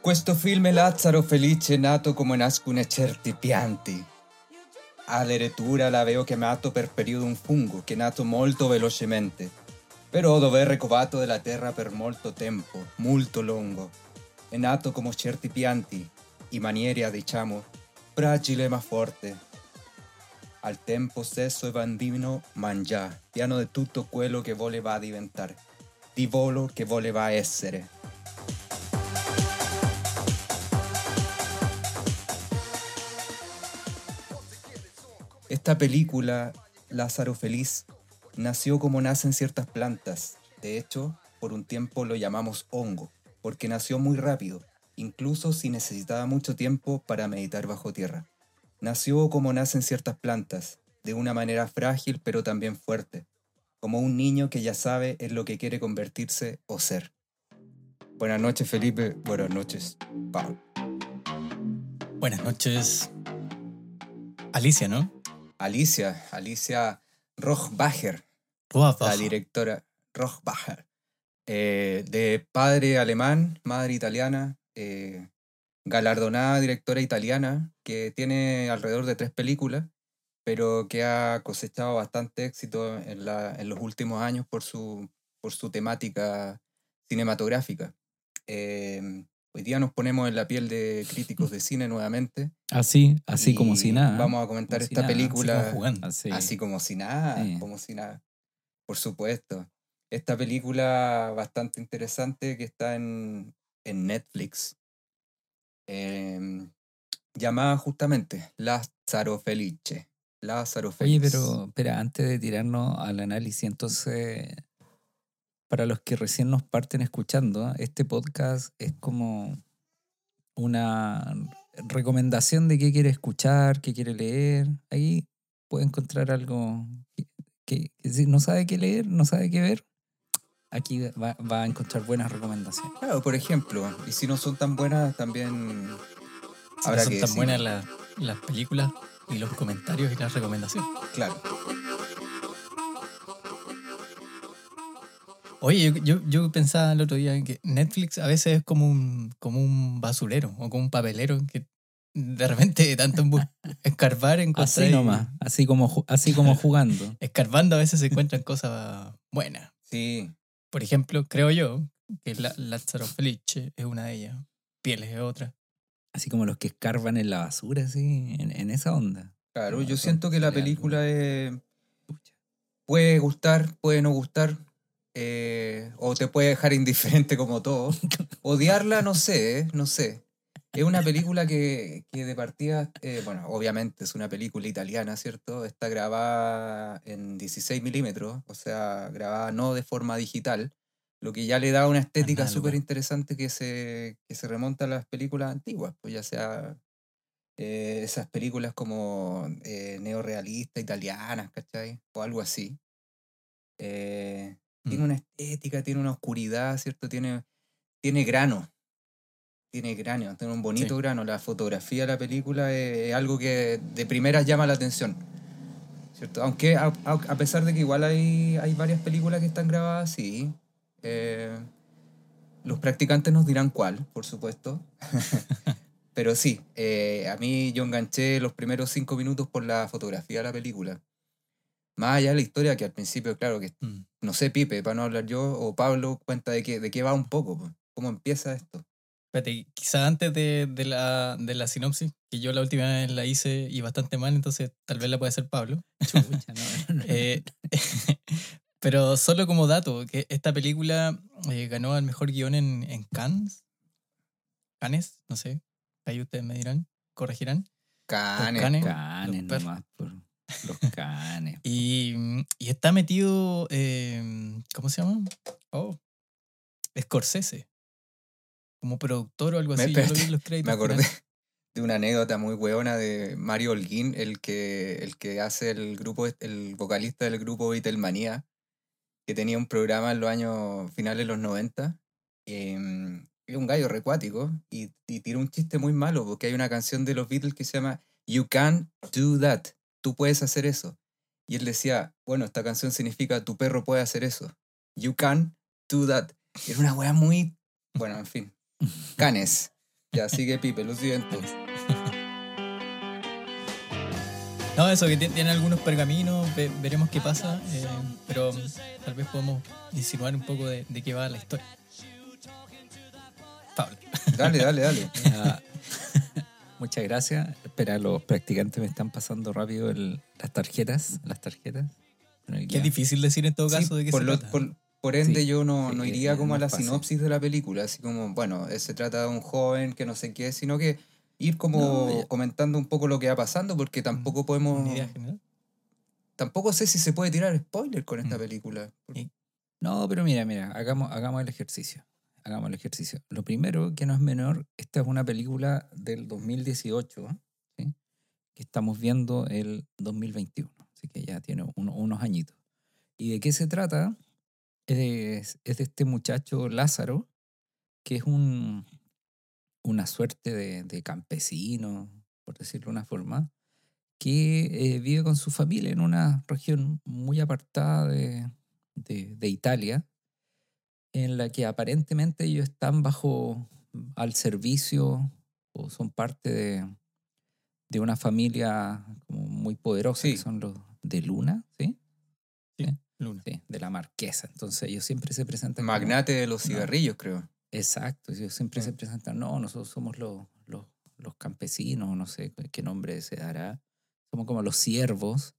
Questo film è Lazzaro felice nato come nascono certi pianti. Letture l'avevo chiamato per periodo un fungo che è nato molto velocemente, però dove è ricovato della terra per molto tempo, molto lungo. È nato come certi pianti, in maniera, diciamo, fragile ma forte. Al tempo stesso è bambino mangia, piano di tutto quello che voleva diventare, di volo che voleva essere. Esta película, Lázaro Feliz, nació como nacen ciertas plantas. De hecho, por un tiempo lo llamamos hongo, porque nació muy rápido, incluso si necesitaba mucho tiempo para meditar bajo tierra. Nació como nacen ciertas plantas, de una manera frágil pero también fuerte, como un niño que ya sabe en lo que quiere convertirse o ser. Buenas noches Felipe, buenas noches Pablo. Buenas noches. Alicia, ¿no? Alicia, Alicia Rochbacher, Roa la directora Rochbacher, eh, de padre alemán, madre italiana, eh, galardonada directora italiana, que tiene alrededor de tres películas, pero que ha cosechado bastante éxito en, la- en los últimos años por su, por su temática cinematográfica. Eh, hoy día nos ponemos en la piel de críticos de cine nuevamente. Así, así como si nada. Vamos a comentar esta nada, así película. como. Así. Así como si nada, Sí. como si nada. Por supuesto. Esta película bastante interesante que está en, en Netflix, em, llamada justamente Lázaro Felice. Lázaro Oye, Feliz. pero espera, antes de tirarnos al análisis, entonces, para los que recién nos parten escuchando, este podcast es como una recomendación de qué quiere escuchar, qué quiere leer. Ahí puede encontrar algo que, que- no sabe qué leer, no sabe qué ver. Aquí va, va a encontrar buenas recomendaciones. Claro, por ejemplo, y si no son tan buenas, también Si habrá no son que tan decir. buenas las, las películas y los comentarios y las recomendaciones. Claro. Oye, yo, yo, yo pensaba el otro día que Netflix a veces es como un, como un basurero o como un papelero que de repente tanto en bus- escarbar Así nomás, así como, así como jugando. escarbando a veces se encuentran cosas buenas. Sí, Por ejemplo, creo yo que la, Lázaro Felice es una de ellas. Pieles es otra. Así como los que escarban en la basura, así, en, en esa onda. claro. Yo siento que la película es, puede gustar, puede no gustar, eh, o te puede dejar indiferente como todo. Odiarla, no sé, ¿eh? no sé. Es una película que, que de partida, eh, bueno, obviamente es una película italiana, ¿cierto? Está grabada en 16 milímetros, o sea, grabada no de forma digital, lo que ya le da una estética súper interesante que se, que se remonta a las películas antiguas, pues ya sea eh, esas películas como eh, neorealistas italianas, ¿cachai? O algo así. Eh, Tiene Mm. una estética, tiene una oscuridad, ¿cierto? Tiene, tiene grano. Tiene grano, tiene un bonito Sí. grano. La fotografía de la película es, algo que de primeras llama la atención. ¿Cierto? Aunque a, a- pesar de que igual hay, hay varias películas que están grabadas así, eh, los practicantes nos dirán cuál, por supuesto. Pero sí, eh, a mí yo enganché los primeros cinco minutos por la fotografía de la película. Más allá de la historia, que al principio, claro, que Mm. no sé, Pipe, para no hablar yo, o Pablo, cuenta de qué, de qué va un poco, po. cómo empieza esto. Espérate, quizá antes de, de la, de la sinopsis, que yo la última vez la hice y bastante mal, entonces tal vez la puede hacer Pablo. Chucha, no, no, no. Eh, pero solo como dato, que esta película eh, ganó al mejor guion en, en Cannes. Cannes, no sé. Ahí ustedes me dirán, corregirán. Canes. Canes. canes los nomás, por los canes. Y, mm, y está metido, eh, ¿cómo se llama? Oh, Scorsese. Como productor o algo Me- así. Yo lo vi en los créditos Me acordé finales. de una anécdota muy hueona de Mario Holguín, el que, el que hace el grupo, el vocalista del grupo Beatlemania, que tenía un programa en los años finales de los 90. eh, es un gallo recuático y, y tira un chiste muy malo porque hay una canción de los Beatles que se llama You Can Do That. Tú puedes hacer eso. Y él decía, bueno, esta canción significa tu perro puede hacer eso. You can do that. Era una wea muy. Bueno, en fin. Canes. Ya, sigue Pipe, lo siento. No, eso que ti- tiene algunos pergaminos, ve- veremos qué pasa, eh, pero tal vez podemos insinuar un poco de, de qué va la historia. Pablo. Dale, dale, dale. Ah, Muchas gracias. Espera, los practicantes me están pasando rápido el- las tarjetas. Las tarjetas. Bueno, Qué ya. difícil decir en todo Sí, caso de qué por, se lo- trata. por- por ende, Sí, yo no, sí, no iría como a la fácil. sinopsis de la película, así como, bueno, se trata de un joven que no sé qué, sino que ir como No, comentando un poco lo que va pasando, porque tampoco podemos. Una idea general. Tampoco sé si se puede tirar spoiler con esta Mm. película. Y- No, pero mira, mira, hagamos, hagamos el ejercicio. Hagamos el ejercicio. Lo primero, que no es menor, esta es una película del 2018, ¿sí? que estamos viendo el 2021, así que ya tiene uno- unos añitos. ¿Y de qué se trata? Es, es de este muchacho Lázaro, que es un, una suerte de, de campesino, por decirlo de una forma, que eh, vive con su familia en una región muy apartada de, de- de Italia, en la que aparentemente ellos están bajo al servicio o son parte de, de una familia como muy poderosa, Sí. que son los de Luna, ¿sí? Luna. Sí, de la marquesa. Entonces ellos siempre se presentan como- Magnate de los No. cigarrillos, creo. Exacto, ellos siempre Sí. se presentan, no, nosotros somos los, los, los campesinos, no sé qué- nombre se dará. Somos como los siervos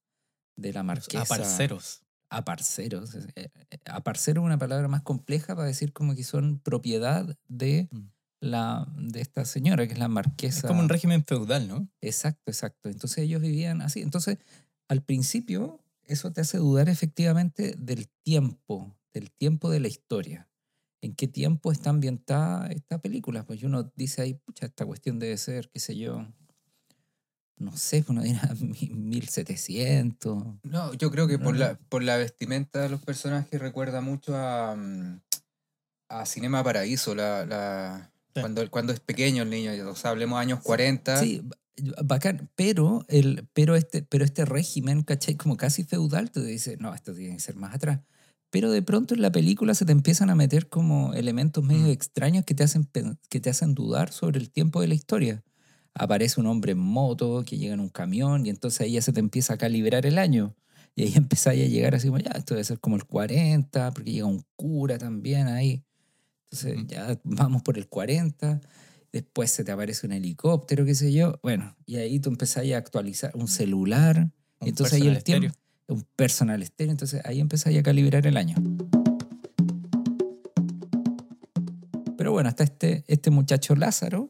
de la marquesa. Aparceros. Aparceros. eh, eh, Aparcero es una palabra más compleja para decir como que son propiedad de, Mm. la, de esta señora, que es la marquesa. Es como un régimen feudal, ¿no? Exacto, exacto. Entonces ellos vivían así. Entonces, al principio, eso te hace dudar efectivamente del tiempo, del tiempo de la historia. ¿En qué tiempo está ambientada esta película? Pues uno dice ahí, pucha, esta cuestión debe ser, qué sé yo, no sé, uno dirá 1700. No, yo creo que No, por, no. la, por la vestimenta de los personajes recuerda mucho a, mm, a Cinema Paraíso, la, la, Sí. cuando, cuando es pequeño el niño, o sea, hablemos años 40. Sí, bacán, pero, el, pero, este, pero este régimen, ¿cachai? Como casi feudal, tú dices, no, esto tiene que ser más atrás. Pero de pronto en la película se te empiezan a meter como elementos medio Mm. extraños que te, hacen, que te hacen dudar sobre el tiempo de la historia. Aparece un hombre en moto que llega en un camión y entonces ahí ya se te empieza a calibrar el año. Y ahí empezáis a llegar así como, ya, esto debe ser como el 40, porque llega un cura también ahí. Entonces Ujú. ya vamos por el 40 después se te aparece un helicóptero, qué sé yo. Bueno, y ahí tú empezás a actualizar un celular. Un entonces ahí personal el tiempo. Un personal estéreo. Entonces ahí empezás a calibrar el año. Pero bueno, está este, este muchacho Lázaro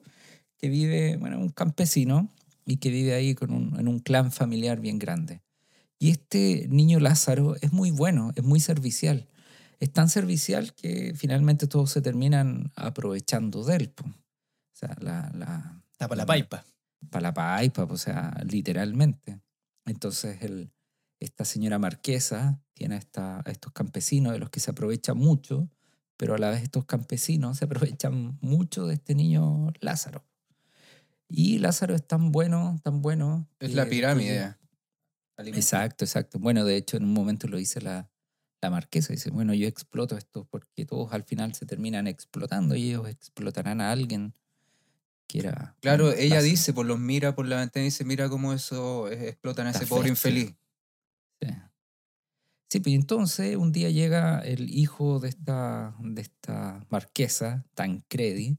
que vive, bueno, un campesino y que vive ahí con un, en un clan familiar bien grande. Y este niño Lázaro es muy bueno, es muy servicial. Es tan servicial que finalmente todos se terminan aprovechando de él. Sea, la, la, la paipa. para la paipa, o sea, literalmente. Entonces el, esta señora marquesa tiene a, esta, a estos campesinos de los que se aprovecha mucho, pero a la vez estos campesinos se aprovechan mucho de este niño Lázaro. Y Lázaro es tan bueno, tan bueno. Es que la pirámide. Exacto, exacto. Bueno, de hecho, en un momento lo dice la, la marquesa. Dice, bueno, yo exploto esto porque todos al final se terminan explotando y ellos explotarán a alguien que era... Claro, ella dice, pues los mira por la ventana y dice, mira cómo eso eh, explotan a ese Está pobre infeliz. Sí. Sí, pues entonces un día llega el hijo de esta, de esta marquesa, Tancredi,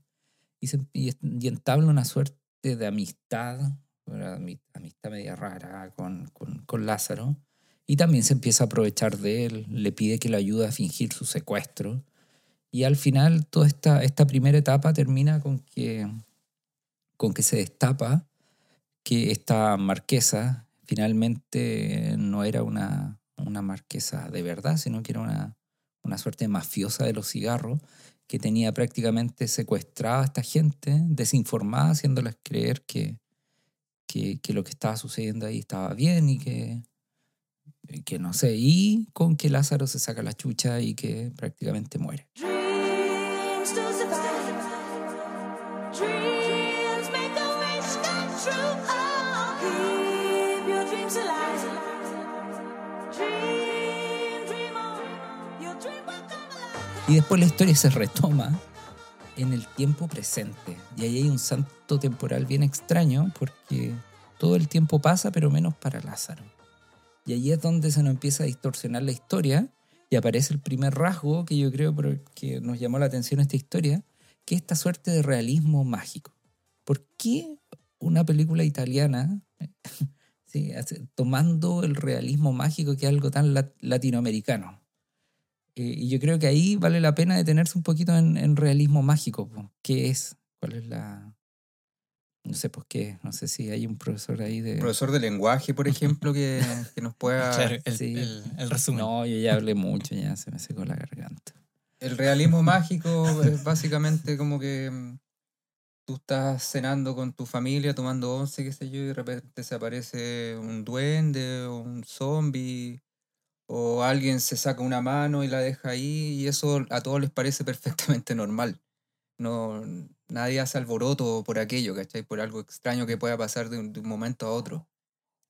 y, se, y, y entabla una suerte de amistad, una ami- amistad media rara con, con, con Lázaro, y también se empieza a aprovechar de él, le pide que le ayude a fingir su secuestro, y al final toda esta, esta primera etapa termina con que, con que se destapa que esta marquesa finalmente no era una, una marquesa de verdad, sino que era una, una suerte mafiosa de los cigarros que tenía prácticamente secuestrada a esta gente, desinformada, haciéndoles creer que, que, lo que estaba sucediendo ahí estaba bien y que, que no sé, y con que Lázaro se saca la chucha y que prácticamente muere. Y después la historia se retoma en el tiempo presente. Y ahí hay un salto temporal bien extraño porque todo el tiempo pasa, pero menos para Lázaro. Y ahí es donde se nos empieza a distorsionar la historia y aparece el primer rasgo que yo creo que nos llamó la atención esta historia, que es esta suerte de realismo mágico. ¿Por qué una película italiana, tomando el realismo mágico que es algo tan lat- latinoamericano? Eh, y yo creo que ahí vale la pena detenerse un poquito en, en realismo mágico. po. ¿Qué es? ¿Cuál es la...? No sé, pues qué. No sé si hay un profesor ahí de... Profesor de lenguaje, por ejemplo, que, que nos pueda... Claro, el, sí. el- el resumen. No, yo ya hablé mucho, ya se me secó la garganta. El realismo mágico es básicamente como que mm, tú estás cenando con tu familia, tomando once, qué sé yo, y de repente se aparece un duende o un zombie, o alguien se saca una mano y la deja ahí, y eso a todos les parece perfectamente normal. No, nadie hace alboroto por aquello, ¿cachai? Por algo extraño que pueda pasar de un, de un momento a otro.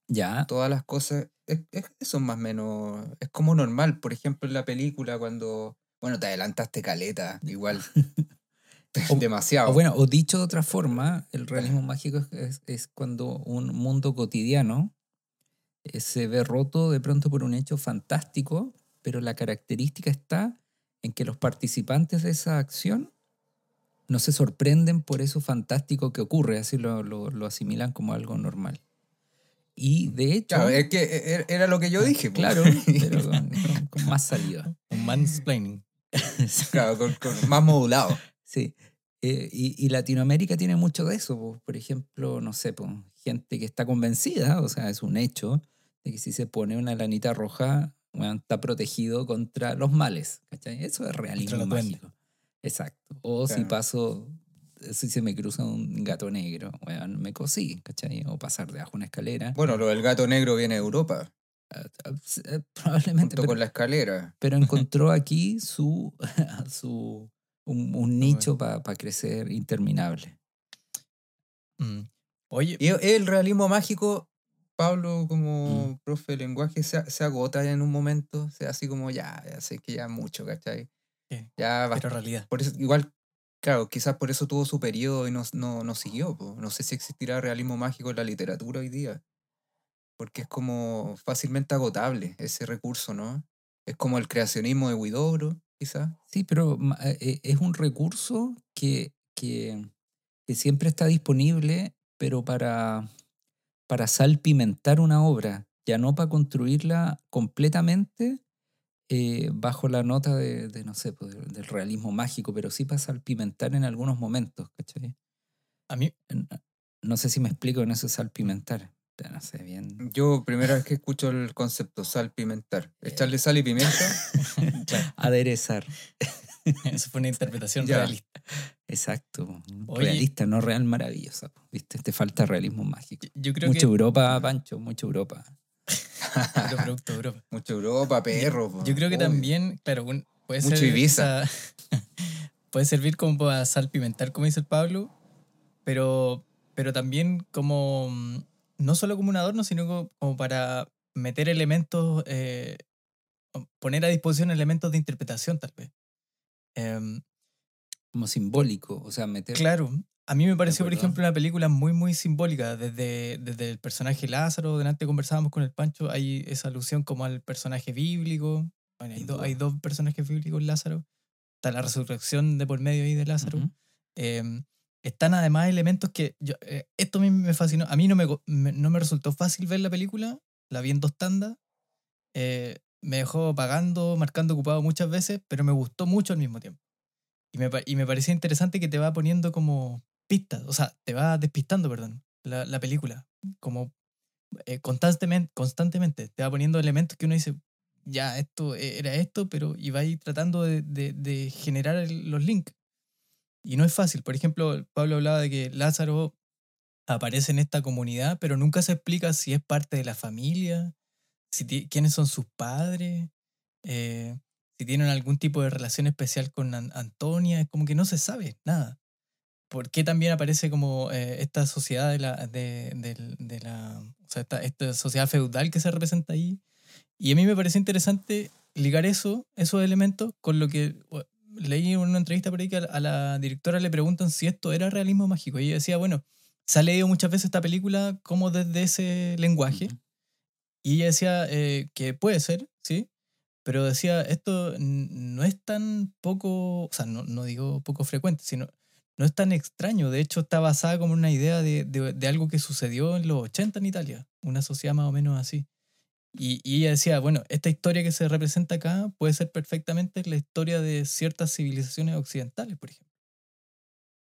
Ya, Todas las cosas, es, es- eso es más o menos, es como normal. Por ejemplo, en la película cuando, bueno, te adelantaste caleta, igual. O- Demasiado. o bueno, o dicho de otra forma, el realismo mágico es- es cuando un mundo cotidiano eh, se ve roto de pronto por un hecho fantástico, pero la característica está en que los participantes de esa acción no se sorprenden por eso fantástico que ocurre, así lo, lo- lo asimilan como algo normal. Y de hecho, Claro, es que e- e- era lo que yo dije. po. claro, pero con, con- con más saliva. Un mansplaining. Claro, con- con- más modulado. Sí. Eh, y, y Latinoamérica tiene mucho de eso. po. Por ejemplo, no sé, po, gente que está convencida, o sea, es un hecho, de que si se pone una lanita roja, bueno, está protegido contra los males. ¿cachai? Eso es realismo duendes. mágico. Exacto. O si paso, si se me cruza un gato negro, bueno, me cosí, ¿cachai? O pasar debajo de una escalera. Bueno, lo del gato negro viene de Europa, Ah, ah, eh, Probablemente. junto pero- con la escalera. pero encontró aquí su, su un, un nicho para crecer interminable. Mm. Oye, Y el realismo mágico, Pablo, Mm. como profe de lenguaje, se, se agota en un momento. O sea, así como ya, ya sé que ya mucho, ¿cachai? Sí, Ya basta. pero realidad. Por eso, igual, claro, quizás por eso tuvo su periodo y no, no, no siguió. po. No sé si existirá realismo mágico en la literatura hoy día. Porque es como fácilmente agotable ese recurso, ¿no? Es como el creacionismo de Huidobro, quizás. Sí, pero eh, eh, es un recurso que, que, que siempre está disponible, pero para, para salpimentar una obra, ya no para construirla completamente eh, bajo la nota de, de, no sé, pues, del realismo mágico, pero sí para salpimentar en algunos momentos, ¿cachai? A mí, No- sé si me explico en eso salpimentar. Ya No sé, bien. Yo, primera vez que escucho el concepto, sal pimentar. Echarle sal y pimienta. Aderezar. eso fue una interpretación Ya. realista. Exacto. Oye. Realista, no real maravillosa. ¿Viste? Te falta realismo mágico. Yo creo Mucho Europa, Pancho, mucho Europa. puro producto de Europa. Mucho Europa, perro. Yo creo que obvio. también, claro, un- puede Mucho ser Ibiza. esa- puede servir como para salpimentar, como dice el Pablo, pero, pero también como mm, no solo como un adorno, sino como, como para meter elementos, eh, poner a disposición elementos de interpretación, tal vez. Em, Como simbólico. O sea, meter. Claro, a mí me pareció, por ejemplo, una película muy, muy simbólica. Desde, desde el personaje Lázaro, delante conversábamos con el Pancho, hay esa alusión como al personaje bíblico. Bueno, hay, do- hay dos personajes bíblicos, Lázaro. Está la resurrección de por medio ahí de Lázaro. Eh, están además elementos que. yo- eh, esto a mí me fascinó. A mí no me, me- no me resultó fácil ver la película. La vi en dos tandas. eh, me dejó pagando, marcando ocupado muchas veces, pero me gustó mucho al mismo tiempo. Y me, y me parecía interesante que te va poniendo como pistas, o sea, te va despistando, perdón, la, la película. Como eh, constantemente, constantemente te va poniendo elementos que uno dice, ya, esto e- era esto, pero y va ahí tratando de, de- generar los links. Y no es fácil. Por ejemplo, Pablo hablaba de que Lázaro aparece en esta comunidad, pero nunca se explica si es parte de la familia, si quiénes son sus padres, eh, si tienen algún tipo de relación especial con An- Antonia, es como que no se sabe nada. ¿Por qué también aparece como eh, esta sociedad de la, de, del- de la o sea, esta, sociedad feudal que se representa ahí? Y a mí me pareció interesante ligar eso, esos elementos, con lo que leí una entrevista por ahí que a la, directora le preguntan si esto era realismo mágico. Y ella decía, bueno, se ha leído muchas veces esta película como desde ese lenguaje. Ujú. Y ella decía eh, que puede ser, ¿sí? Pero decía, esto no es tan poco, o sea, no, no digo poco frecuente, sino no es tan extraño. De hecho, está basada como una idea de, de- de algo que sucedió en los 80 en Italia, una sociedad más o menos así. Y, ella decía, bueno, esta historia que se representa acá puede ser perfectamente la historia de ciertas civilizaciones occidentales, por ejemplo.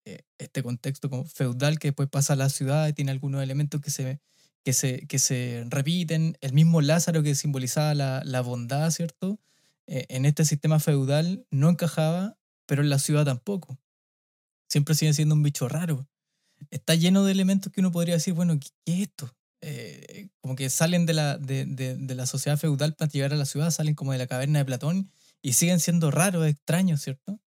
Eh, Este contexto como feudal que después pasa a la ciudad y tiene algunos elementos que se, que se, que se repiten. El mismo Lázaro que simbolizaba la, la bondad, ¿cierto? Eh, en este sistema feudal no encajaba, pero en la ciudad tampoco. Siempre sigue siendo un bicho raro. Está lleno de elementos que uno podría decir, bueno, ¿qué, qué es esto? Eh, como que salen de la, de, de- la sociedad feudal para llegar a la ciudad, salen como de la caverna de Platón y siguen siendo raros, extraños, ¿cierto?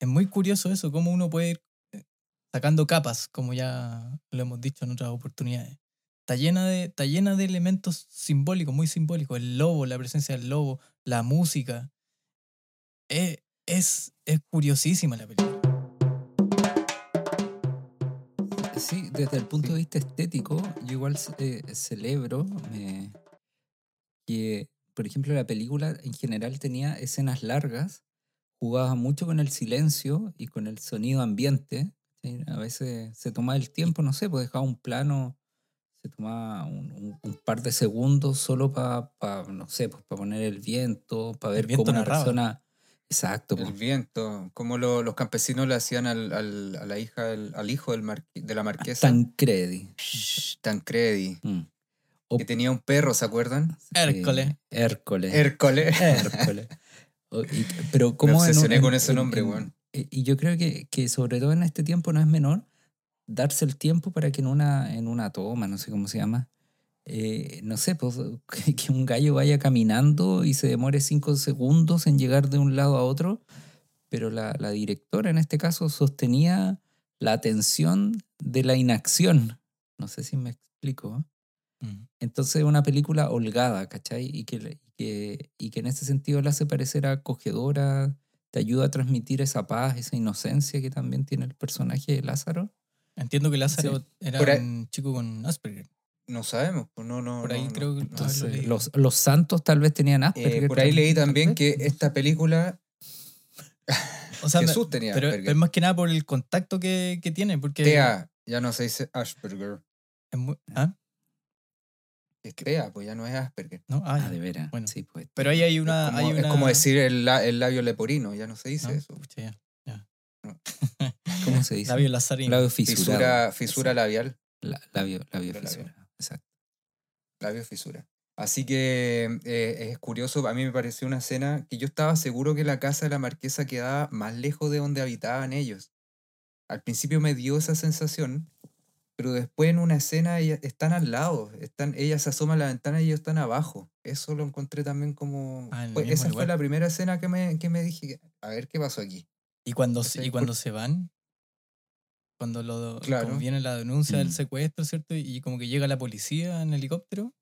Es muy curioso eso, cómo uno puede ir eh, sacando capas, como ya lo hemos dicho en otras oportunidades. Está llena de, está llena de elementos simbólicos, muy simbólicos. El lobo, la presencia del lobo, la música. Es, es, es curiosísima la película. Sí, desde el punto de vista estético, yo igual eh, celebro que, por ejemplo, la película en general tenía escenas largas, jugaba mucho con el silencio y con el sonido ambiente. ¿sí? A veces se tomaba el tiempo, no sé, pues dejaba un plano, se tomaba un, un- un par de segundos solo para, no sé, pues para poner el viento, para ver viento cómo una persona... Exacto, El viento, como lo- los campesinos le hacían al, al- a la hija, del- al hijo del marqui- de la marquesa. Tancredi. Shh, Tancredi. Mm. O- Que tenía un perro, ¿se acuerdan? Hércules. Eh, Hércules. Hércules. Hércules. Pero Me como obsesioné con ese nombre, weón. Y yo creo que, que sobre todo en este tiempo no es menor darse el tiempo para que en una, en una toma, no sé cómo se llama, eh, no sé, pues que, un gallo vaya caminando y se demore cinco segundos en llegar de un lado a otro, pero la, la directora en este caso sostenía la atención de la inacción. No sé si me explico. ¿eh? Mm. Entonces es una película holgada, ¿cachai? Y que, y que, y que en ese sentido la hace parecer acogedora, te ayuda a transmitir esa paz, esa inocencia que también tiene el personaje de Lázaro. Entiendo que Lázaro era un chico con Asperger. No sabemos, pues no, no. Por ahí no, creo que- no. Entonces, leí. los, los santos tal vez tenían Eh, Asperger. por ahí leí también que esta película O sea, me- Jesús tenía pero Asperger. es más que nada por el contacto que, que tiene, porque TEA, ya no se dice Asperger. es muy- ¿Ah? Es TEA, pues ya no es Asperger. ¿No? Ah, Ah, de veras. Bueno. Sí, pues. Pero ahí hay una... es, como, hay es una... como decir el, la- el labio leporino, ya no se dice ¿no? eso. Pucha, ya. ¿Cómo se dice? Labio lazarino. Labio fisurado. Fisura, fisura labial. La- labio, labio Labio. fisurado. Exacto. labio fisura. Así que eh, es curioso, a mí me pareció una escena que yo estaba seguro que la casa de la marquesa quedaba más lejos de donde habitaban ellos. Al principio me dio esa sensación, pero después en una escena están al lado, están, ella se asoma a la ventana y ellos están abajo. Eso lo encontré también como... Ah, en mismo esa fue la primera escena que me, que me dije, a ver qué pasó aquí. Y cuando, y cuando se van, cuando lo, Claro. como viene la denuncia del secuestro, ¿cierto? Y como que llega la policía en helicóptero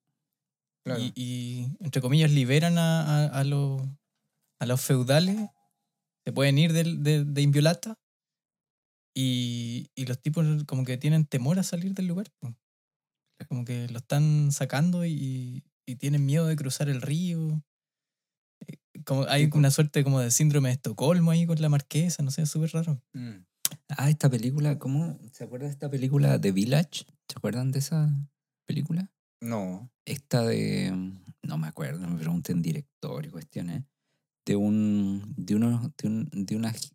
Claro. y, y, entre comillas, liberan a, a, a los, a los feudales, se pueden ir del- de, de Inviolata y, y los tipos como que tienen temor a salir del lugar. Como que lo están sacando y, y tienen miedo de cruzar el río. Eh, Como hay una suerte como de síndrome de Estocolmo ahí con la marquesa, no sé, es súper raro. Mm. Ah, esta película, ¿cómo? ¿Se acuerda de esta película The Village? ¿Se acuerdan de esa película? No. Esta de. No me acuerdo, me pregunten director y cuestiones. De un. de unos. de, un- de unas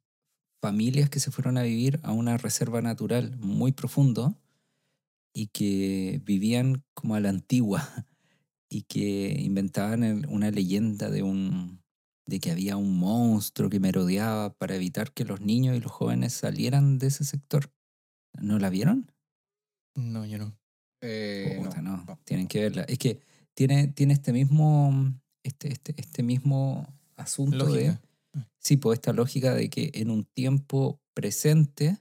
familias que se fueron a vivir a una reserva natural muy profundo y que vivían como a la antigua y que inventaban el- una leyenda de un de que había un monstruo que merodeaba para evitar que los niños y los jóvenes salieran de ese sector. ¿No la vieron? No, yo no. Eh, Puta, no, no, no. tienen que verla. Es que tiene, tiene este mismo, este, este, este mismo asunto de, Lógica. sí, pues esta lógica de que en un tiempo presente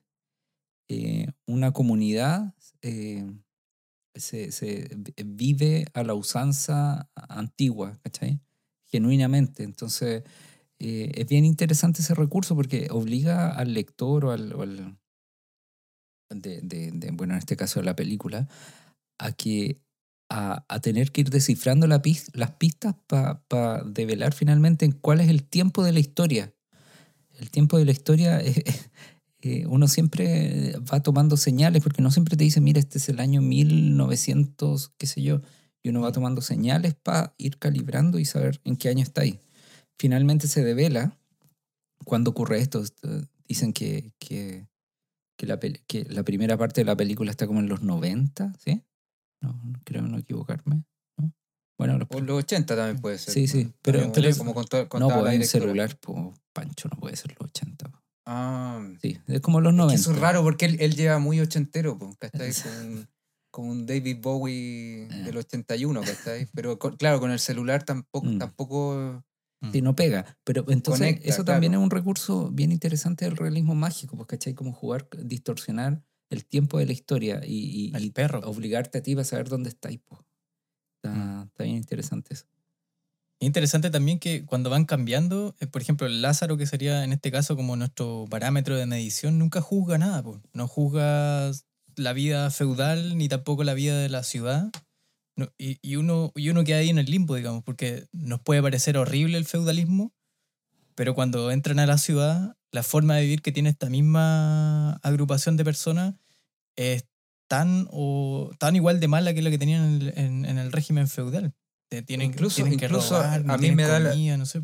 eh, una comunidad eh, se, se vi- vive a la usanza antigua, ¿cachai? Genuinamente. Entonces, eh, es bien interesante ese recurso porque obliga al lector o al, de, bueno, en este caso de la película, a que a, tener que ir descifrando las pistas para develar finalmente en cuál es el tiempo de la historia. El tiempo de la historia, eh, uno siempre va tomando señales, porque no siempre te dice, mira, este es el año 1900, qué sé yo, y uno va tomando señales para ir calibrando y saber en qué año está ahí. Finalmente se devela cuando ocurre esto. Dicen que, que, que la, que la primera parte de la película está como en los 90, ¿sí? No, creo no equivocarme. ¿no? Bueno, los O los 80 también puede ser. Sí, sí, pero- Como- pero- como contó, No, pues en celular, pues Pancho no puede ser los 80. po. Ah, Sí, es como los es 90. que eso es raro porque él, él lleva muy ochentero, pues, ¿cachai? Con, con un David Bowie Eh. del 81, ¿cachai? Pero con- claro, con el celular tampoco, Mm. tampoco Sí, no pega. Pero entonces Conecta, eso también claro. es un recurso bien interesante del realismo mágico, pues, ¿cachai? Como jugar, distorsionar el tiempo de la historia y, y- El y perro. obligarte a ti para saber dónde estáis. pues. Está, Mm. está bien interesante eso. Interesante también que cuando van cambiando, eh, por ejemplo, el Lázaro, que sería en este caso como nuestro parámetro de medición, nunca juzga nada. po. No juzga la vida feudal ni tampoco la vida de la ciudad. No, y, y uno, y uno queda ahí en el limbo, digamos, porque nos puede parecer horrible el feudalismo, pero cuando entran a la ciudad, la forma de vivir que tiene esta misma agrupación de personas es tan, o, tan igual de mala que la que tenían en el, en- en el régimen feudal. Te Tienen, Incluso- tienen que incluso robar, a mí me da la- no sé.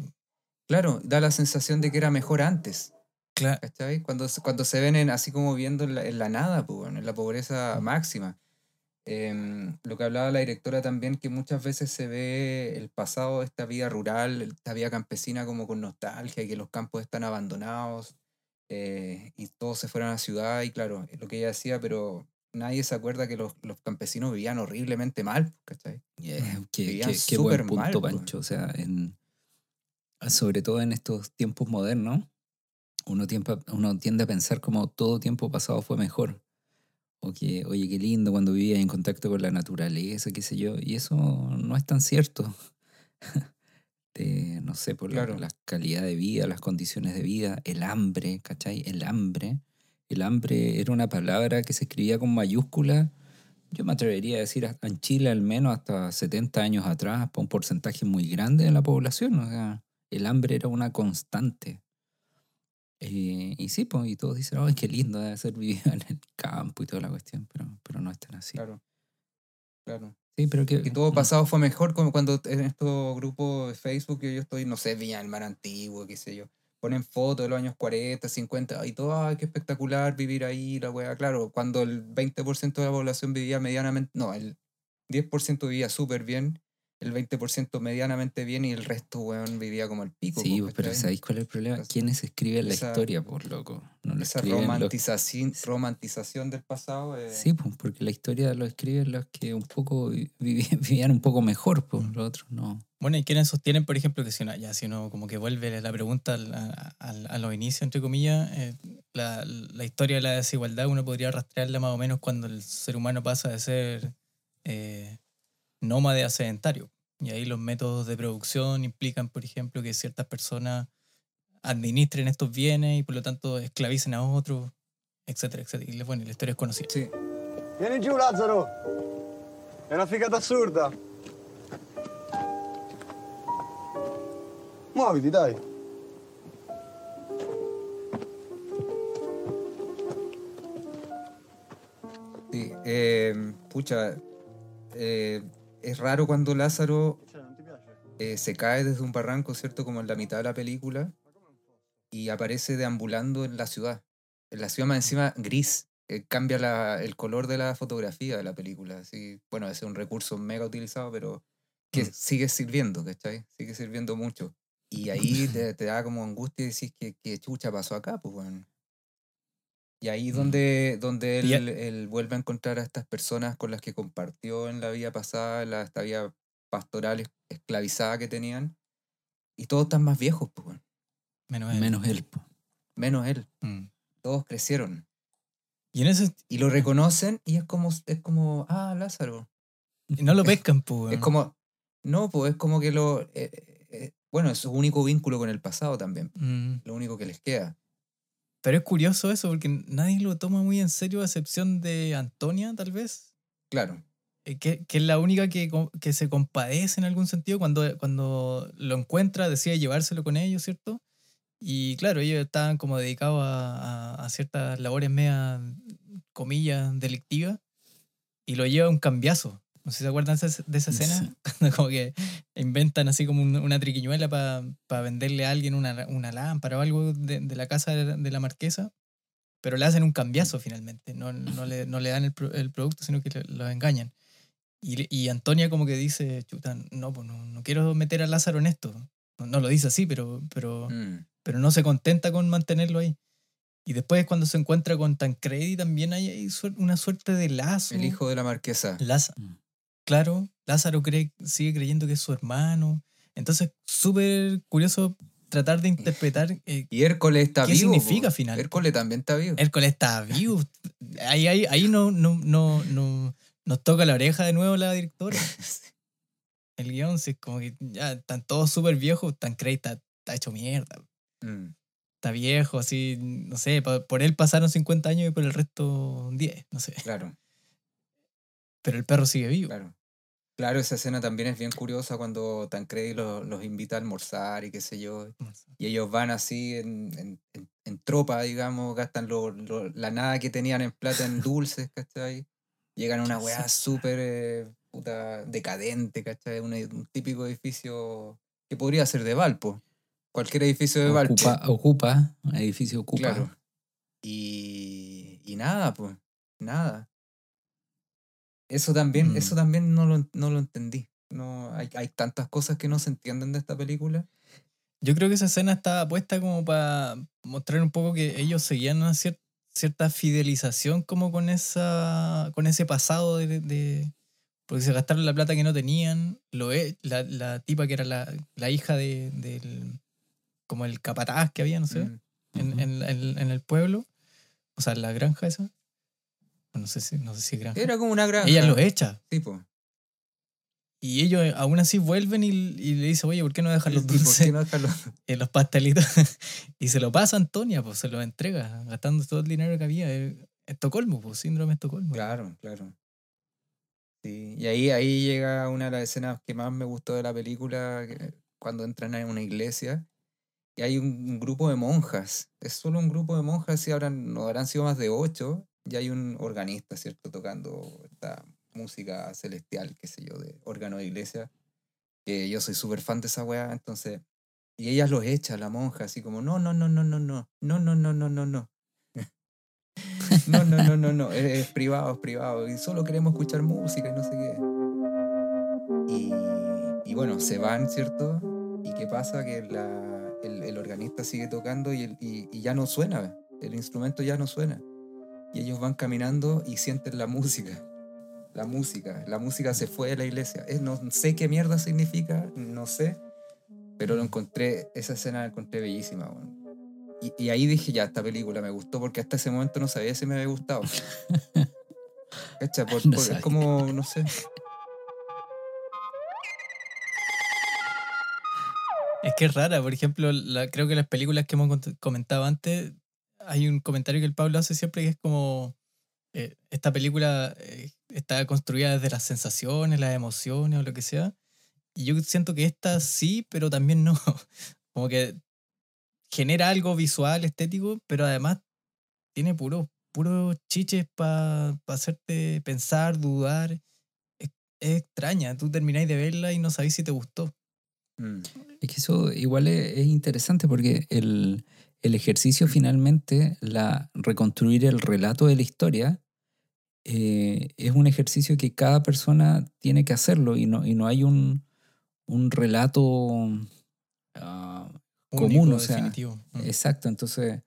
Claro, da la sensación de que era mejor antes, Claro, ¿cachai? Cuando, cuando se ven en- así como viendo en la, en la nada, pues, bueno, en la pobreza máxima. Em, lo que hablaba la directora también, que muchas veces se ve el pasado de esta vida rural, esta vida campesina como con nostalgia, y que los campos están abandonados eh, y todos se fueron a la ciudad, y claro, es lo que ella decía, pero nadie se acuerda que los, los campesinos vivían horriblemente mal, ¿cachai? Eh, qué, Vivían qué- qué buen punto, mal. Pancho. O sea, en, sobre todo en estos tiempos modernos, uno, tiempo, uno tiende a pensar como todo tiempo pasado fue mejor. O que, oye, qué lindo cuando vivía en contacto con la naturaleza, qué sé yo. Y eso no es tan cierto. De, no sé, por la, Claro. la calidad de vida, las condiciones de vida, el hambre, ¿cachai? El hambre. El hambre era una palabra que se escribía con mayúscula. Yo me atrevería a decir en Chile al menos hasta 70 años atrás, para un porcentaje muy grande de la población. O sea, el hambre era una constante. Eh, y sí, pues, y todos dicen, ay, qué lindo debe ser vivir en el campo y toda la cuestión, pero, pero no es tan así. Claro. Claro. Sí, pero que... que todo mm, pasado fue mejor como cuando en estos grupos de Facebook que yo estoy, no sé, Viña del Mar Antiguo, qué sé yo, ponen fotos de los años 40, 50, y todo, ay, qué espectacular vivir ahí, la weá, claro, cuando el 20% de la población vivía medianamente, no, el 10% vivía súper bien, el 20% medianamente bien y el resto, weón, vivía como el pico. Sí, po, pues, pero. ¿sabéis cuál es el problema? ¿Quiénes escriben la esa- historia, por loco? No lo Esa escriben los- romantización, romantización del pasado. eh, Sí, pues, porque la historia lo escriben los que un poco vi- vivían, vivían un poco mejor, pues los otros no. Bueno, y quienes sostienen, por ejemplo, que si uno, ya si uno como que vuelve la pregunta al- a, a- a los inicios, entre comillas, eh, la, la historia de la desigualdad uno podría rastrearla más o menos cuando el ser humano pasa de ser eh, nómade a sedentario. Y ahí los métodos de producción implican, por ejemplo, que ciertas personas administren estos bienes y por lo tanto esclavicen a otros, etcétera, etcétera. Y bueno, la historia es conocida. sí. Vieni giù, Lazzaro! È una figata assurda! Muoviti, dai! Sí, eh, pucha, eh, es raro cuando Lázaro eh, se cae desde un barranco, ¿cierto? Como en la mitad de la película y aparece deambulando en la ciudad. En la ciudad más encima gris. eh, cambia la- el color de la fotografía de la película. Así, bueno, ese es un recurso mega utilizado, pero que Mm. sigue sirviendo, ¿cachai? Sigue sirviendo mucho. Y ahí te, te da como angustia y decís que, que chucha pasó acá, pues bueno. Y ahí Mm. donde, donde él, él vuelve a encontrar a estas personas con las que compartió en la vida pasada, en la, esta vida pastoral es- esclavizada que tenían. Y todos están más viejos, pues. Menos él. Menos él. po. menos él. Mm. Todos crecieron. Y en ese. Y lo reconocen y es como, es como ah, Lázaro. y No lo pescan, pues. Es como, no, pues es como que lo... eh, eh, eh, bueno, es su único vínculo con el pasado también. Mm. Lo único que les queda. Pero es curioso eso, porque nadie lo toma muy en serio, a excepción de Antonia, tal vez. Claro. eh, Que, que es la única que, que se compadece en algún sentido cuando, cuando lo encuentra, decide llevárselo con ellos, ¿cierto? Y claro, ellos estaban como dedicados a, a- a ciertas labores media, comillas, delictivas, y lo lleva a un cambiazo. No sé si se acuerdan de esa, de esa escena, Sí. cuando como que inventan así como un- una triquiñuela para venderle a alguien una, una lámpara o algo de, de la casa de la, de la marquesa, pero le hacen un cambiazo finalmente, no, no, le, no le dan el, el producto, sino que le- lo engañan. Y, y Antonia como que dice, chuta, no, pues no, no quiero meter a Lázaro en esto. No, no lo dice así, pero, pero, Mm. pero no se contenta con mantenerlo ahí. Y después cuando se encuentra con Tancredi también hay, hay una suerte de lazo. El hijo de la marquesa. Lázaro, Mm. Claro, Lázaro cree, sigue creyendo que es su hermano. Entonces, súper curioso tratar de interpretar. eh, Y Hércules está ¿Qué vivo. significa po. final? Hércules también está vivo. Hércules está vivo. Ahí, ahí, ahí no, no, no, no, nos toca la oreja de nuevo la directora. El guion, sí, es como que ya están todos súper viejos. Tancredi está, está hecho mierda. Mm. Está viejo, así, no sé, por él pasaron 50 años y por el resto 10, no sé. Claro, Pero el perro sigue vivo. claro. Claro, esa escena también es bien curiosa cuando Tancredi los, los invita a almorzar y qué sé yo. Y ellos van así en, en, en- en tropa, digamos, gastan lo- lo- la nada que tenían en plata en dulces, ¿cachai? Llegan a una weá súper eh, puta decadente, ¿cachai? Un, un típico edificio que podría ser de Valpo. Cualquier edificio de Valpo. Ocupa, ocupa, edificio ocupa. Claro. Y, y nada, pues, nada. Eso también, Mm. eso también no lo, no lo entendí. No, hay, hay tantas cosas que no se entienden de esta película. Yo creo que esa escena estaba puesta como para mostrar un poco que ellos seguían una cier- cierta fidelización como con esa con ese pasado de, de- porque se gastaron la plata que no tenían lo e- la, la tipa que era la, la hija de, del como el capataz que había no sé Mm. en, en- en- en el pueblo o sea la granja esa no sé si no sé si granja Era como una granja. ella los echa Tipo, y ellos eh, aún así vuelven y, y le dicen oye ¿por qué no dejan los ¿y por qué dulces no dejarlo? en los pastelitos y se lo pasa a Antonia, pues se lo entrega, gastando todo el dinero que había. eh, Estocolmo, pues síndrome de Estocolmo. Claro, claro. Sí, y ahí, ahí llega una de las escenas que más me gustó de la película, cuando entran en una iglesia y hay un, un grupo de monjas. Es solo un grupo de monjas y habrán, no habrán sido más de ocho y hay un organista, ¿cierto? Tocando esta música celestial, qué sé yo, de órgano de iglesia. Que yo soy súper fan de esa weá, entonces... Y ellas los echa, la monja, así como, no, no, no, no, no, no, no, no, no, no, no, no. No, no, no, no, no, es, es privado, es privado. Y solo queremos escuchar música y no sé qué. Y, y bueno, se van, ¿cierto? ¿Y qué pasa? Que la, el, el organista sigue tocando y, el- y, y ya no suena. El instrumento ya no suena. Y ellos van caminando y sienten la música. La música. La música se fue de la iglesia. Es- no sé qué mierda significa, no sé. Pero lo encontré, esa escena la encontré bellísima. Y, y ahí dije, ya, esta película me gustó porque hasta ese momento no sabía si me había gustado. ¿Cacha? Por- No por- es como, no sé. Es que es rara, por ejemplo, la- creo que las películas que hemos comentado antes, hay un comentario que el Pablo hace siempre que es como, eh, esta película eh, está construida desde las sensaciones, las emociones o lo que sea. Y yo siento que esta sí, pero también no. Como que genera algo visual, estético, pero además tiene puros puro chiches para hacerte pensar, dudar. Es, es extraña. Tú termináis de verla y no sabéis si te gustó. Mm, Es que eso igual es, es interesante porque el, el ejercicio finalmente, la, reconstruir el relato de la historia, eh, es un ejercicio que cada persona tiene que hacerlo y no, y no hay un, un relato ah, común, o sea, definitivo. Mm. Exacto, entonces,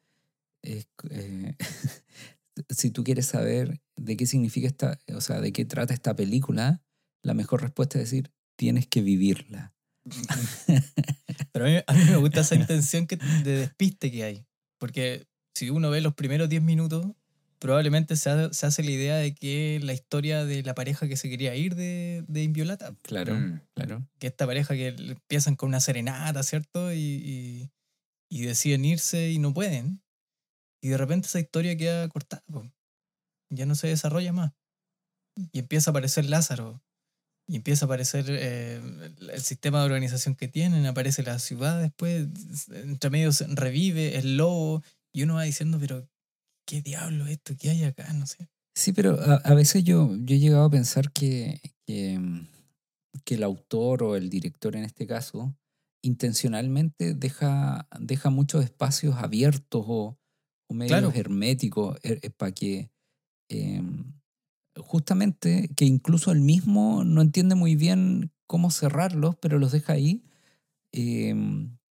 es- eh, si tú quieres saber de qué significa esta, o sea, de qué trata esta película, la mejor respuesta es decir, tienes que vivirla. Pero a mí, a mí me gusta esa intención que, de despiste que hay. Porque si uno ve los primeros 10 minutos, probablemente se, ha- se hace la idea de que la historia de la pareja que se quería ir de, de Inviolata. Claro, claro. Que esta pareja que empiezan con una serenata, ¿cierto? Y, y, y deciden irse y no pueden. Y de repente esa historia queda cortada. po. Ya no se desarrolla más. Y empieza a aparecer Lázaro. Y empieza a aparecer eh, el, sistema de organización que tienen. Aparece la ciudad después. Entre medio se revive el lobo. Y uno va diciendo, pero ¿qué diablo es esto? ¿Qué hay acá? No sé. Sí, pero a, a veces yo, yo he llegado a pensar que, que, que el autor o el director en este caso intencionalmente deja, deja muchos espacios abiertos o, o medios Claro. herméticos para que eh, justamente que incluso él mismo no entiende muy bien cómo cerrarlos, pero los deja ahí eh,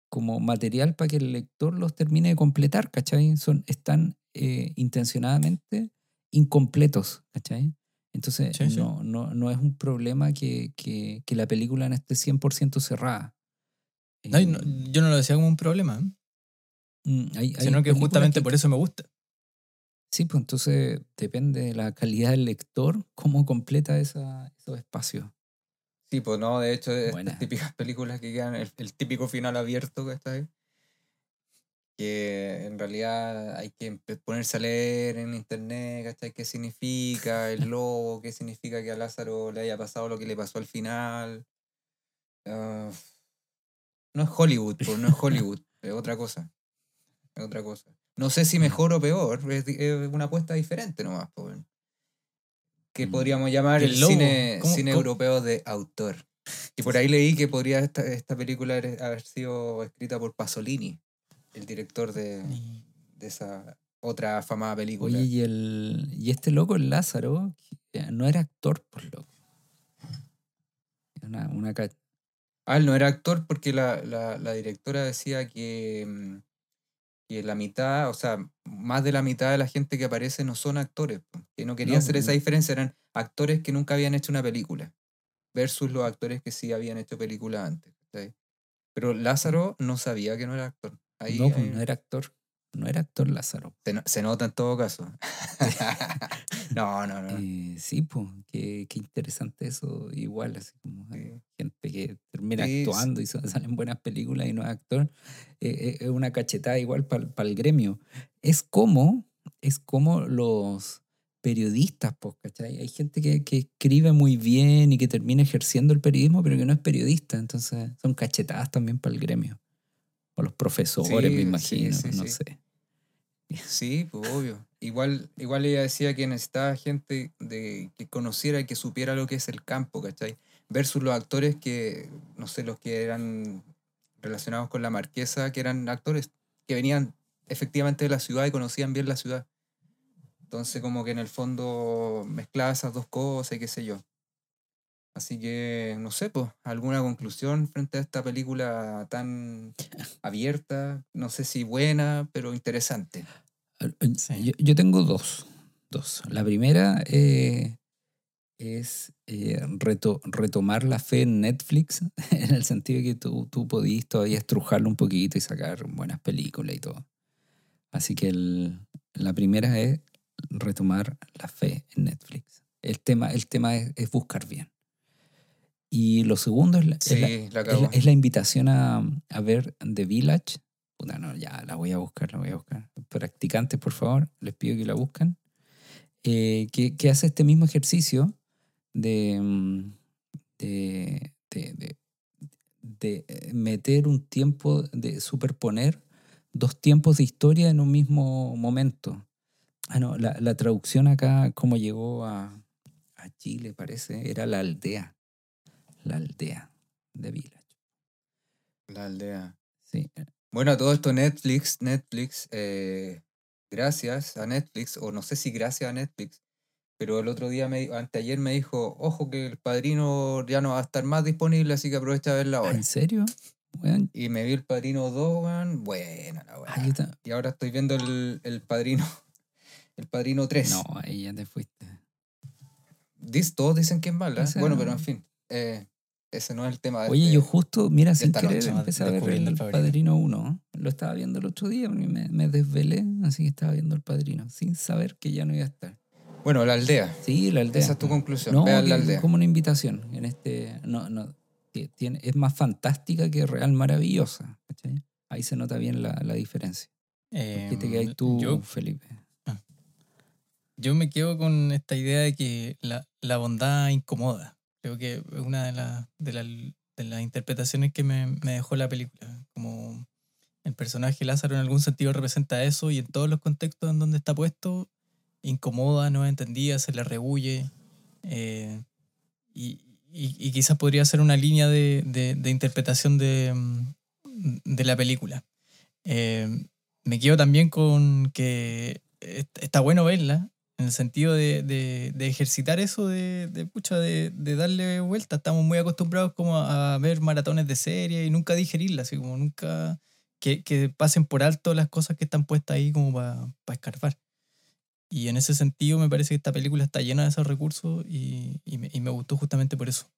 como material para que el lector los termine de completar, ¿cachai? Son, están eh, intencionadamente incompletos, ¿cachai? Entonces, Sí, sí. No, no, no es un problema que, que, que la película no esté 100% cerrada. No, Eh, yo no lo decía como un problema, ¿eh? mm, hay- hay sino que justamente que- por eso me gusta. Sí, pues entonces depende de la calidad del lector, cómo completa esa, esos espacios. Sí, pues no, de hecho, estas Buena. típicas películas que quedan, el, el típico final abierto que está ahí, que en realidad hay que ponerse a leer en internet, ¿cachai? ¿Qué significa el lobo? ¿Qué significa que a Lázaro le haya pasado lo que le pasó al final? Ah, no es Hollywood, pues no es Hollywood, es otra cosa. Es otra cosa. No sé si mejor o peor, es, una apuesta diferente nomás, pues. Que Mm. podríamos llamar ¿Y el, cine, ¿Cómo- cine cómo? europeo de autor. Y por ahí leí que podría esta, esta película haber sido escrita por Pasolini, el director de, de esa otra afamada película. Oye, y, el, y este loco, el Lázaro, no era actor, por loco. Una, una Ah, él no era actor porque la, la, la directora decía que, mm, que la mitad, o sea, más de la mitad de la gente que aparece no son actores. Que no quería No, hacer esa mm. diferencia, eran actores que nunca habían hecho una película, versus los actores que sí habían hecho películas antes. Pero Lázaro no sabía que no era actor. Ahí, no, pues, ahí no era actor. No era actor Lázaro. se, no- se nota en todo caso. no, no, no. Eh, sí, pues, qué, qué interesante eso. Igual, así como Sí. Gente que termina Sí, actuando y salen buenas películas y no es actor. eh, eh, es una cachetada igual para el gremio. Es como, es como los periodistas, pues, ¿cachai? Hay gente que, que escribe muy bien y que termina ejerciendo el periodismo, pero que no es periodista. Entonces, son cachetadas también para el gremio. O los profesores, Sí, me imagino, sí, no sé. Sí, pues obvio. Igual, igual ella decía que necesitaba gente de, que conociera y que supiera lo que es el campo, ¿cachai? Versus los actores que, no sé, los que eran relacionados con la marquesa, que eran actores que venían efectivamente de la ciudad y conocían bien la ciudad. Entonces como que en el fondo mezclaba esas dos cosas y qué sé yo. Así que, no sé, pues, alguna conclusión frente a esta película tan abierta, no sé si buena, pero interesante. Sí. Yo, yo tengo dos. dos. La primera eh, es eh, reto- retomar la fe en Netflix, en el sentido de que tú, tú podís todavía estrujarlo un poquito y sacar buenas películas y todo. Así que el- la primera es retomar la fe en Netflix. El tema, el tema es, es buscar bien. Y lo segundo es la, es la- Sí, la es cagó. la, es la invitación a, a ver The Village. Puta, no, ya la voy a buscar, la voy a buscar. Practicantes, por favor, les pido que la busquen. Eh, que, que hace este mismo ejercicio de, mm, de, de, de- de, eh, meter un tiempo, de superponer dos tiempos de historia en un mismo momento. Ah, no, la, la traducción acá, como llegó a, a Chile, parece, era la aldea. La aldea de Village. La aldea. Sí. Bueno, todo esto Netflix, Netflix, eh, gracias a Netflix, o no sé si gracias a Netflix, pero el otro día, me, anteayer me dijo, ojo que el padrino ya no va a estar más disponible, así que aprovecha a verla Ah, ahora. ¿En serio? Weón, Y me vi el padrino 2, weón, buena la ta- Y ahora estoy viendo el, el padrino, el padrino 3. No, ahí ya te fuiste. Dis- todos dicen que es mala. Sea- bueno, pero en fin. eh, Ese no es el tema de Oye, este- yo justo, mira, sin querer noche, empecé a ver descubriendo el. Padrino 1. Lo estaba viendo el otro día, me, me desvelé, así que estaba viendo el Padrino, sin saber que ya no iba a estar. Bueno, la aldea. Sí, la aldea. Esa es tu conclusión. No, Vean la aldea. como una invitación. En este, no, no, que tiene, es más fantástica que real maravillosa. ¿cachai? Ahí se nota bien la, la diferencia. ¿Qué te quedas tú, Em, yo, Felipe? yo me quedo con esta idea de que la, la bondad incomoda. Creo que es una de, las de, la- de las interpretaciones que me, me dejó la película. Como el personaje Lázaro en algún sentido representa eso y en todos los contextos en donde está puesto, incomoda, no es entendida, se le rebulle. eh, y, y- y quizás podría ser una línea de, de- interpretación de, mm, de la película. Eh, me quedo también con que est- está bueno verla, en el sentido de, de- de ejercitar eso de, de, pucha, de, darle vuelta. Estamos muy acostumbrados como a ver maratones de serie y nunca digerirlas, así como nunca que, que pasen por alto las cosas que están puestas ahí como para escarbar. Y en ese sentido me parece que esta película está llena de esos recursos y, y me, y me gustó justamente por eso.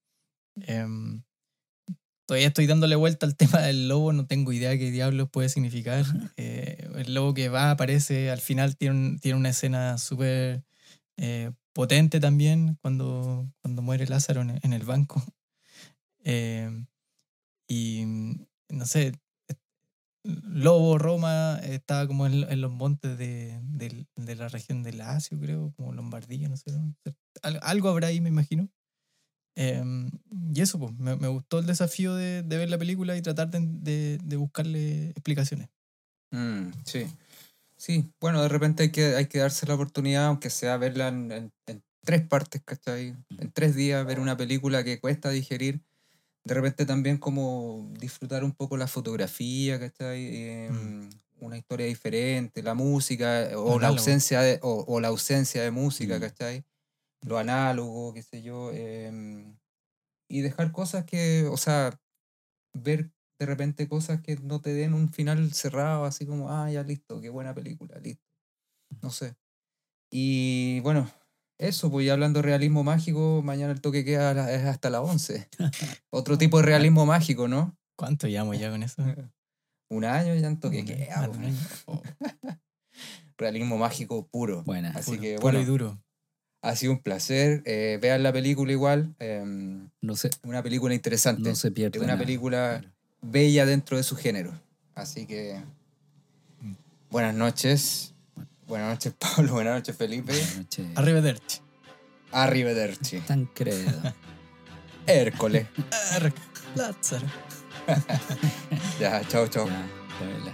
Em, todavía estoy dándole vuelta al tema del lobo, no tengo idea qué diablos puede significar. Eh, el lobo que va, aparece, al final tiene, un- tiene una escena súper eh, potente también cuando, cuando muere Lázaro en, en el banco. Eh, y no sé, Lobo, Roma, estaba como en, en los montes de, del- de la región de Lacio, creo, como Lombardía, no sé. algo habrá ahí, me imagino. Em, y eso, pues, me, me gustó el desafío de, de ver la película y tratar de, de- de buscarle explicaciones. Mm, sí. Sí, bueno, de repente hay que, hay que darse la oportunidad, aunque sea verla en, en- en tres partes, ¿cachai? En tres días, ver una película que cuesta digerir. De repente también como disfrutar un poco la fotografía, ¿cachai? Eh, Una historia diferente, la música, o la ausencia de, o, o la ausencia de música, Mm. ¿cachai? Lo análogo, qué sé yo. em, y dejar cosas que, o sea, ver de repente cosas que no te den un final cerrado, así como, ah, ya listo, qué buena película, listo. No sé. Y bueno, eso, pues ya hablando de realismo mágico, mañana el toque queda la- es hasta las 11. Otro tipo de realismo mágico, ¿no? ¿Cuánto llevamos ya con eso? Un año ya en toque queda. Oh, Realismo mágico puro. Buena. Así puro- que puro bueno, y duro. ha sido un placer. Eh, vean la película igual. em, No se, una película interesante. no se pierde. es una nada. película Claro. bella dentro de su género. Así que buenas noches. Buenas noches, Pablo. Buenas noches, Felipe. Buenas noches. Arrivederci. Arrivederci. Tancredo. Hércole. Arr, Lázaro. Ya, chao, chao. Ya.